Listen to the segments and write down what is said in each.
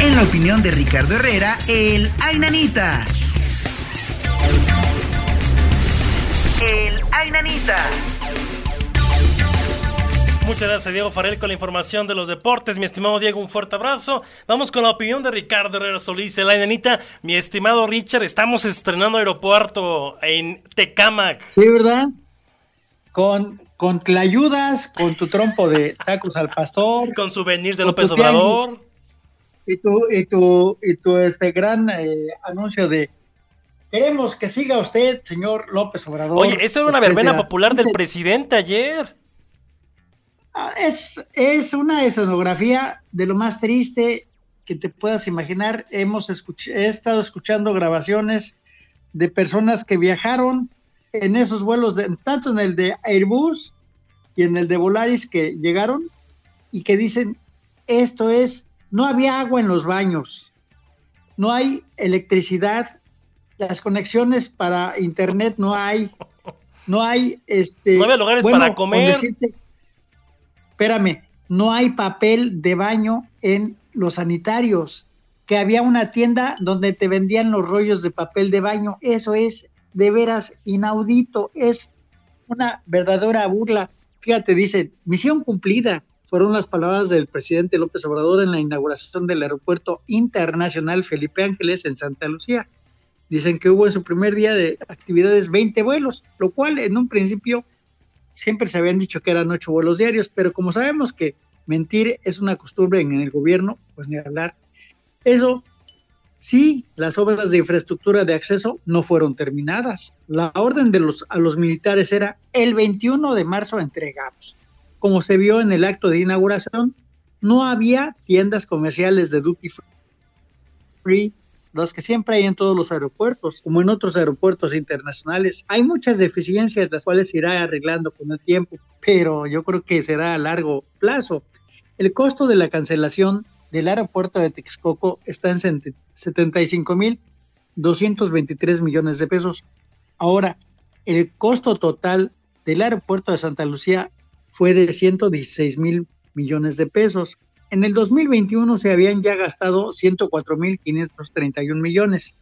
en la opinión de Ricardo Herrera, el Ainanita. El Ainanita. Muchas gracias, Diego Farel, con la información de los deportes. Mi estimado Diego, un fuerte abrazo. Vamos con la opinión de Ricardo Herrera Solís, el Ainanita. Mi estimado Richard, estamos estrenando aeropuerto en Tecámac. Sí, ¿verdad? Con, con ayudas, con tu trompo de tacos al pastor. Con souvenirs de López Obrador. Y tu, y tu, y tu este gran eh, anuncio de queremos que siga usted, señor López Obrador. Oye, esa era una verbena popular del presidente ayer. Ah, es, es una escenografía de lo más triste que te puedas imaginar. Hemos he estado escuchando grabaciones de personas que viajaron en esos vuelos, de, tanto en el de Airbus y en el de Volaris que llegaron y que dicen, esto es, no había agua en los baños, no hay electricidad, las conexiones para internet no hay, no hay, este... No había lugares para comer espérame, no hay papel de baño en los sanitarios, que había una tienda donde te vendían los rollos de papel de baño. Eso es de veras inaudito, es una verdadera burla. Fíjate, dice, misión cumplida. Fueron las palabras del presidente López Obrador en la inauguración del Aeropuerto Internacional Felipe Ángeles en Santa Lucía. Dicen que hubo en su primer día de actividades 20 vuelos, lo cual en un principio siempre se habían dicho que eran ocho vuelos diarios, pero como sabemos que mentir es una costumbre en el gobierno, pues ni hablar. Eso sí, las obras de infraestructura de acceso no fueron terminadas. La orden de los, a los militares era el 21 de marzo entregamos. Como se vio en el acto de inauguración, no había tiendas comerciales de duty free las que siempre hay en todos los aeropuertos, como en otros aeropuertos internacionales. Hay muchas deficiencias, las cuales se irá arreglando con el tiempo, pero yo creo que será a largo plazo. El costo de la cancelación del aeropuerto de Texcoco está en 75.223 millones de pesos. Ahora, el costo total del aeropuerto de Santa Lucía fue de 116 mil millones de pesos. En el 2021 se habían ya gastado 104.531 millones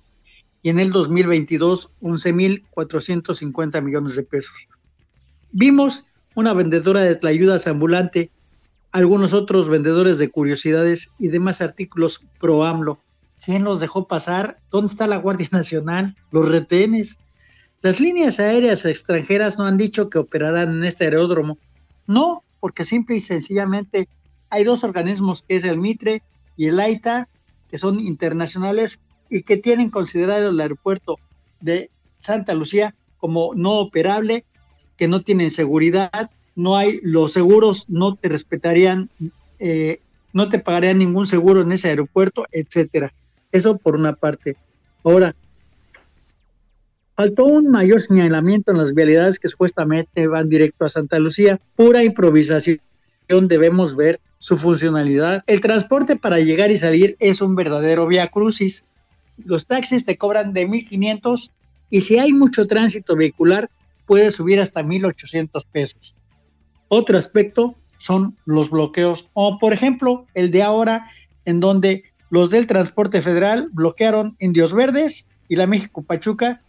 y en el 2022 11.450 millones de pesos. Vimos una vendedora de tlayudas ambulante, algunos otros vendedores de curiosidades y demás artículos pro AMLO. ¿Quién los dejó pasar? ¿Dónde está la Guardia Nacional? ¿Los retenes? Las líneas aéreas extranjeras no han dicho que operarán en este aeródromo. No, porque simple y sencillamente hay dos organismos que es el MITRE y el AITA, que son internacionales y que tienen considerado el aeropuerto de Santa Lucía como no operable, que no tienen seguridad, no hay los seguros, no te respetarían, eh, no te pagarían ningún seguro en ese aeropuerto, etcétera. Eso por una parte. Ahora, faltó un mayor señalamiento en las vialidades que supuestamente van directo a Santa Lucía, pura improvisación debemos ver su funcionalidad. El transporte para llegar y salir es un verdadero vía crucis. Los taxis te cobran de 1.500 y si hay mucho tránsito vehicular puede subir hasta 1.800 pesos. Otro aspecto son los bloqueos, o por ejemplo el de ahora en donde los del transporte federal bloquearon Indios Verdes y la México Pachuca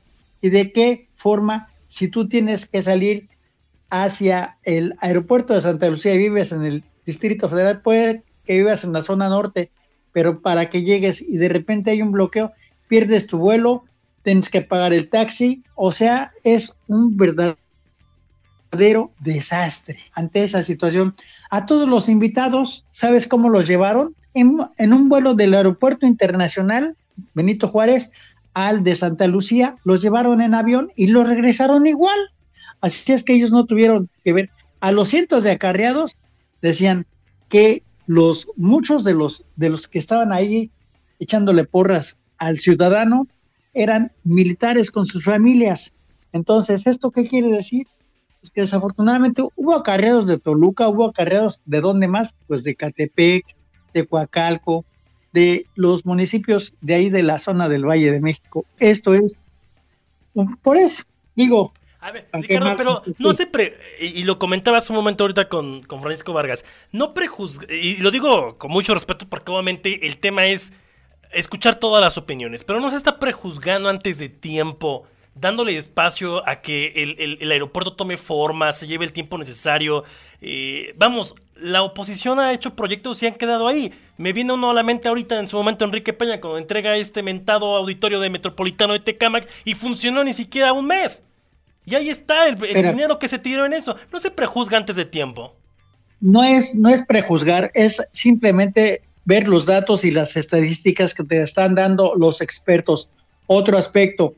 y de qué forma si tú tienes que salir hacia el aeropuerto de Santa Lucía y vives en el Distrito Federal, puede que vivas en la zona norte, pero para que llegues y de repente hay un bloqueo, pierdes tu vuelo, tienes que pagar el taxi, o sea, es un verdadero desastre ante esa situación. A todos los invitados, ¿sabes cómo los llevaron? En, en un vuelo del aeropuerto internacional Benito Juárez al de Santa Lucía, los llevaron en avión y los regresaron igual. Así es que ellos no tuvieron que ver. A los cientos de acarreados decían que los muchos de los de los que estaban ahí echándole porras al ciudadano eran militares con sus familias. Entonces, ¿esto qué quiere decir? Pues que desafortunadamente hubo acarreados de Toluca, hubo acarreados de dónde más, pues de Catepec, de Coacalco, de los municipios de ahí de la zona del Valle de México. Esto es por eso, digo, A ver, Ricardo, pero no se pre y, lo comentaba hace un momento ahorita con, con Francisco Vargas, no prejuzga, y lo digo con mucho respeto porque obviamente el tema es escuchar todas las opiniones, pero no se está prejuzgando antes de tiempo, dándole espacio a que el, aeropuerto tome forma, se lleve el tiempo necesario. Eh, vamos, la oposición ha hecho proyectos y han quedado ahí. Me viene uno a la mente ahorita en su momento Enrique Peña cuando entrega este mentado auditorio de Metropolitano de Tecamac y funcionó ni siquiera un mes. Y ahí está el, dinero que se tiró en eso. No se prejuzga antes de tiempo. No es, no es prejuzgar, es simplemente ver los datos y las estadísticas que te están dando los expertos. Otro aspecto,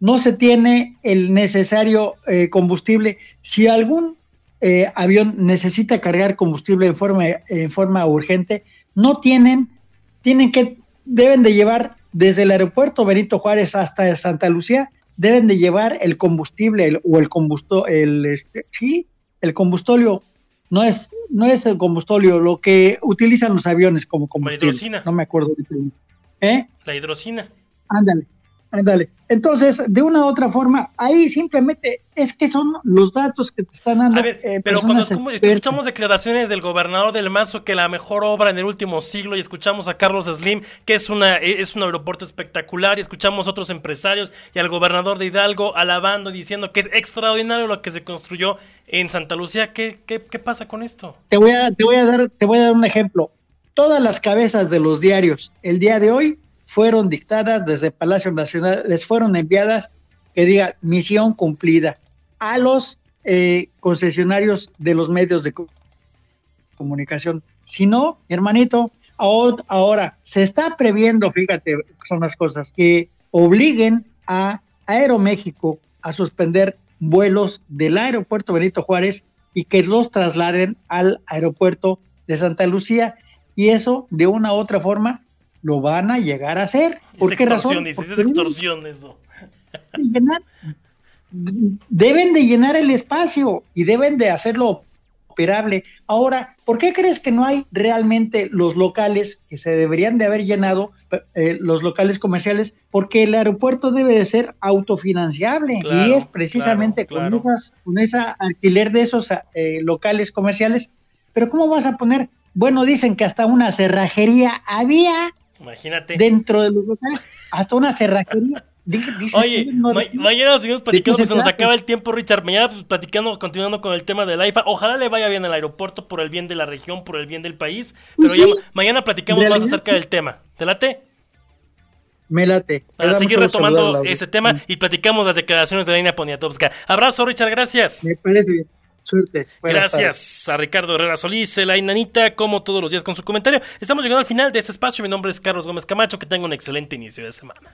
no se tiene el necesario eh, combustible. Si algún eh, avión necesita cargar combustible en forma, en forma urgente, no tienen, tienen que, deben de llevar desde el aeropuerto Benito Juárez hasta Santa Lucía, deben de llevar el combustible o el combusto, el, este, sí, el combustóleo, no es, no es el combustóleo, lo que utilizan los aviones como combustible. La hidrocina. No me acuerdo. ¿Eh? La hidrocina. Ándale. Ándale. Entonces, de una u otra forma, ahí simplemente es que son los datos que te están dando. A ver, eh, pero cuando escuchamos declaraciones del gobernador del Mazo que la mejor obra en el último siglo, y escuchamos a Carlos Slim, que es, una, es un aeropuerto espectacular, y escuchamos a otros empresarios y al gobernador de Hidalgo alabando y diciendo que es extraordinario lo que se construyó en Santa Lucía, ¿qué, qué, qué pasa con esto? Te voy, a, te, voy a dar, te voy a dar un ejemplo. Todas las cabezas de los diarios el día de hoy fueron dictadas desde Palacio Nacional, les fueron enviadas que diga misión cumplida a los eh, concesionarios de los medios de comunicación. Si no, hermanito, ahora se está previendo, fíjate, son las cosas, que obliguen a Aeroméxico a suspender vuelos del aeropuerto Benito Juárez y que los trasladen al aeropuerto de Santa Lucía. Y eso, de una u otra forma, lo van a llegar a hacer. ¿Por qué razón? es extorsión eso. Deben de llenar el espacio y deben de hacerlo operable. Ahora, ¿por qué crees que no hay realmente los locales que se deberían de haber llenado, eh, los locales comerciales? Porque el aeropuerto debe de ser autofinanciable y es precisamente con esas, con esa alquiler de esos eh, locales comerciales. Pero ¿cómo vas a poner? Bueno, dicen que hasta una cerrajería había Imagínate. Dentro de los locales, hasta una cerrajería. Oye, mañana seguimos platicando, se, nos acaba el tiempo, Richard. Mañana pues, platicando, continuando con el tema del IFA. Ojalá le vaya bien al aeropuerto por el bien de la región, por el bien del país. Pero ya, mañana platicamos más acerca del tema. ¿Te late? Me late. Para seguir retomando ese tema y platicamos las declaraciones de la línea Poniatowska. Abrazo, Richard, gracias. Me parece bien. Gracias a Ricardo Herrera Solís, la inanita, como todos los días con su comentario. Estamos llegando al final de este espacio. Mi nombre es Carlos Gómez Camacho. Que tenga un excelente inicio de semana.